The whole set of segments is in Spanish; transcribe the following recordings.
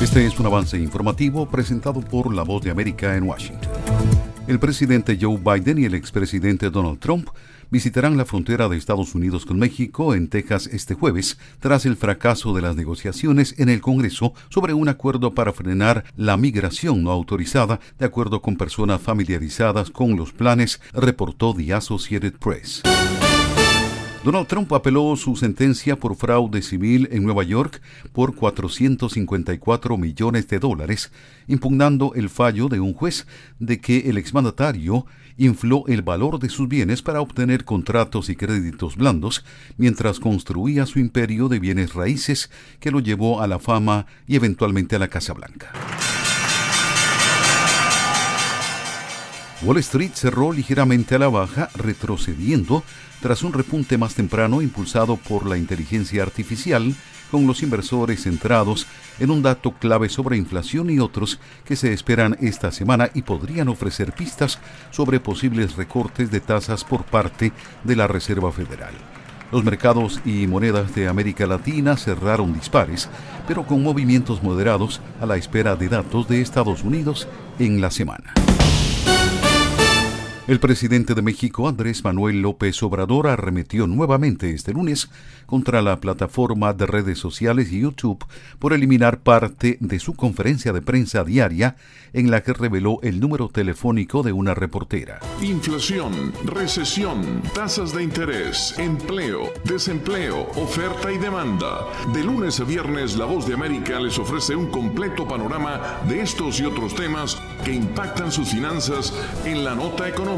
Este es un avance informativo presentado por La Voz de América en Washington. El presidente Joe Biden y el expresidente Donald Trump visitarán la frontera de Estados Unidos con México en Texas este jueves, tras el fracaso de las negociaciones en el Congreso sobre un acuerdo para frenar la migración no autorizada, de acuerdo con personas familiarizadas con los planes, reportó The Associated Press. Donald Trump apeló su sentencia por fraude civil en Nueva York por 454 millones de dólares, impugnando el fallo de un juez de que el exmandatario infló el valor de sus bienes para obtener contratos y créditos blandos mientras construía su imperio de bienes raíces que lo llevó a la fama y eventualmente a la Casa Blanca. Wall Street cerró ligeramente a la baja, retrocediendo tras un repunte más temprano impulsado por la inteligencia artificial, con los inversores centrados en un dato clave sobre inflación y otros que se esperan esta semana y podrían ofrecer pistas sobre posibles recortes de tasas por parte de la Reserva Federal. Los mercados y monedas de América Latina cerraron dispares, pero con movimientos moderados a la espera de datos de Estados Unidos en la semana. El presidente de México, Andrés Manuel López Obrador, arremetió nuevamente este lunes contra la plataforma de redes sociales YouTube por eliminar parte de su conferencia de prensa diaria en la que reveló el número telefónico de una reportera. Inflación, recesión, tasas de interés, empleo, desempleo, oferta y demanda. De lunes a viernes, La Voz de América les ofrece un completo panorama de estos y otros temas que impactan sus finanzas en la nota económica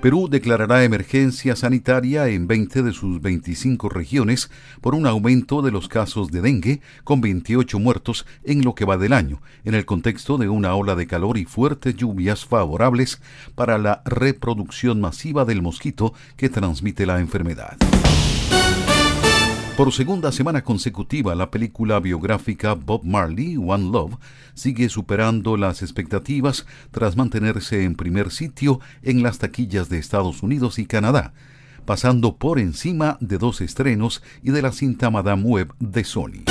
Perú declarará emergencia sanitaria en 20 de sus 25 regiones por un aumento de los casos de dengue, con 28 muertos en lo que va del año, en el contexto de una ola de calor y fuertes lluvias favorables para la reproducción masiva del mosquito que transmite la enfermedad. Por segunda semana consecutiva, la película biográfica Bob Marley, One Love, sigue superando las expectativas tras mantenerse en primer sitio en las taquillas de Estados Unidos y Canadá, pasando por encima de dos estrenos y de la cinta Madame Web de Sony.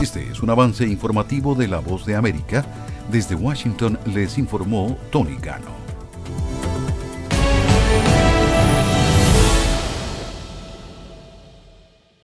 Este es un avance informativo de La Voz de América. Desde Washington les informó Tony Gano.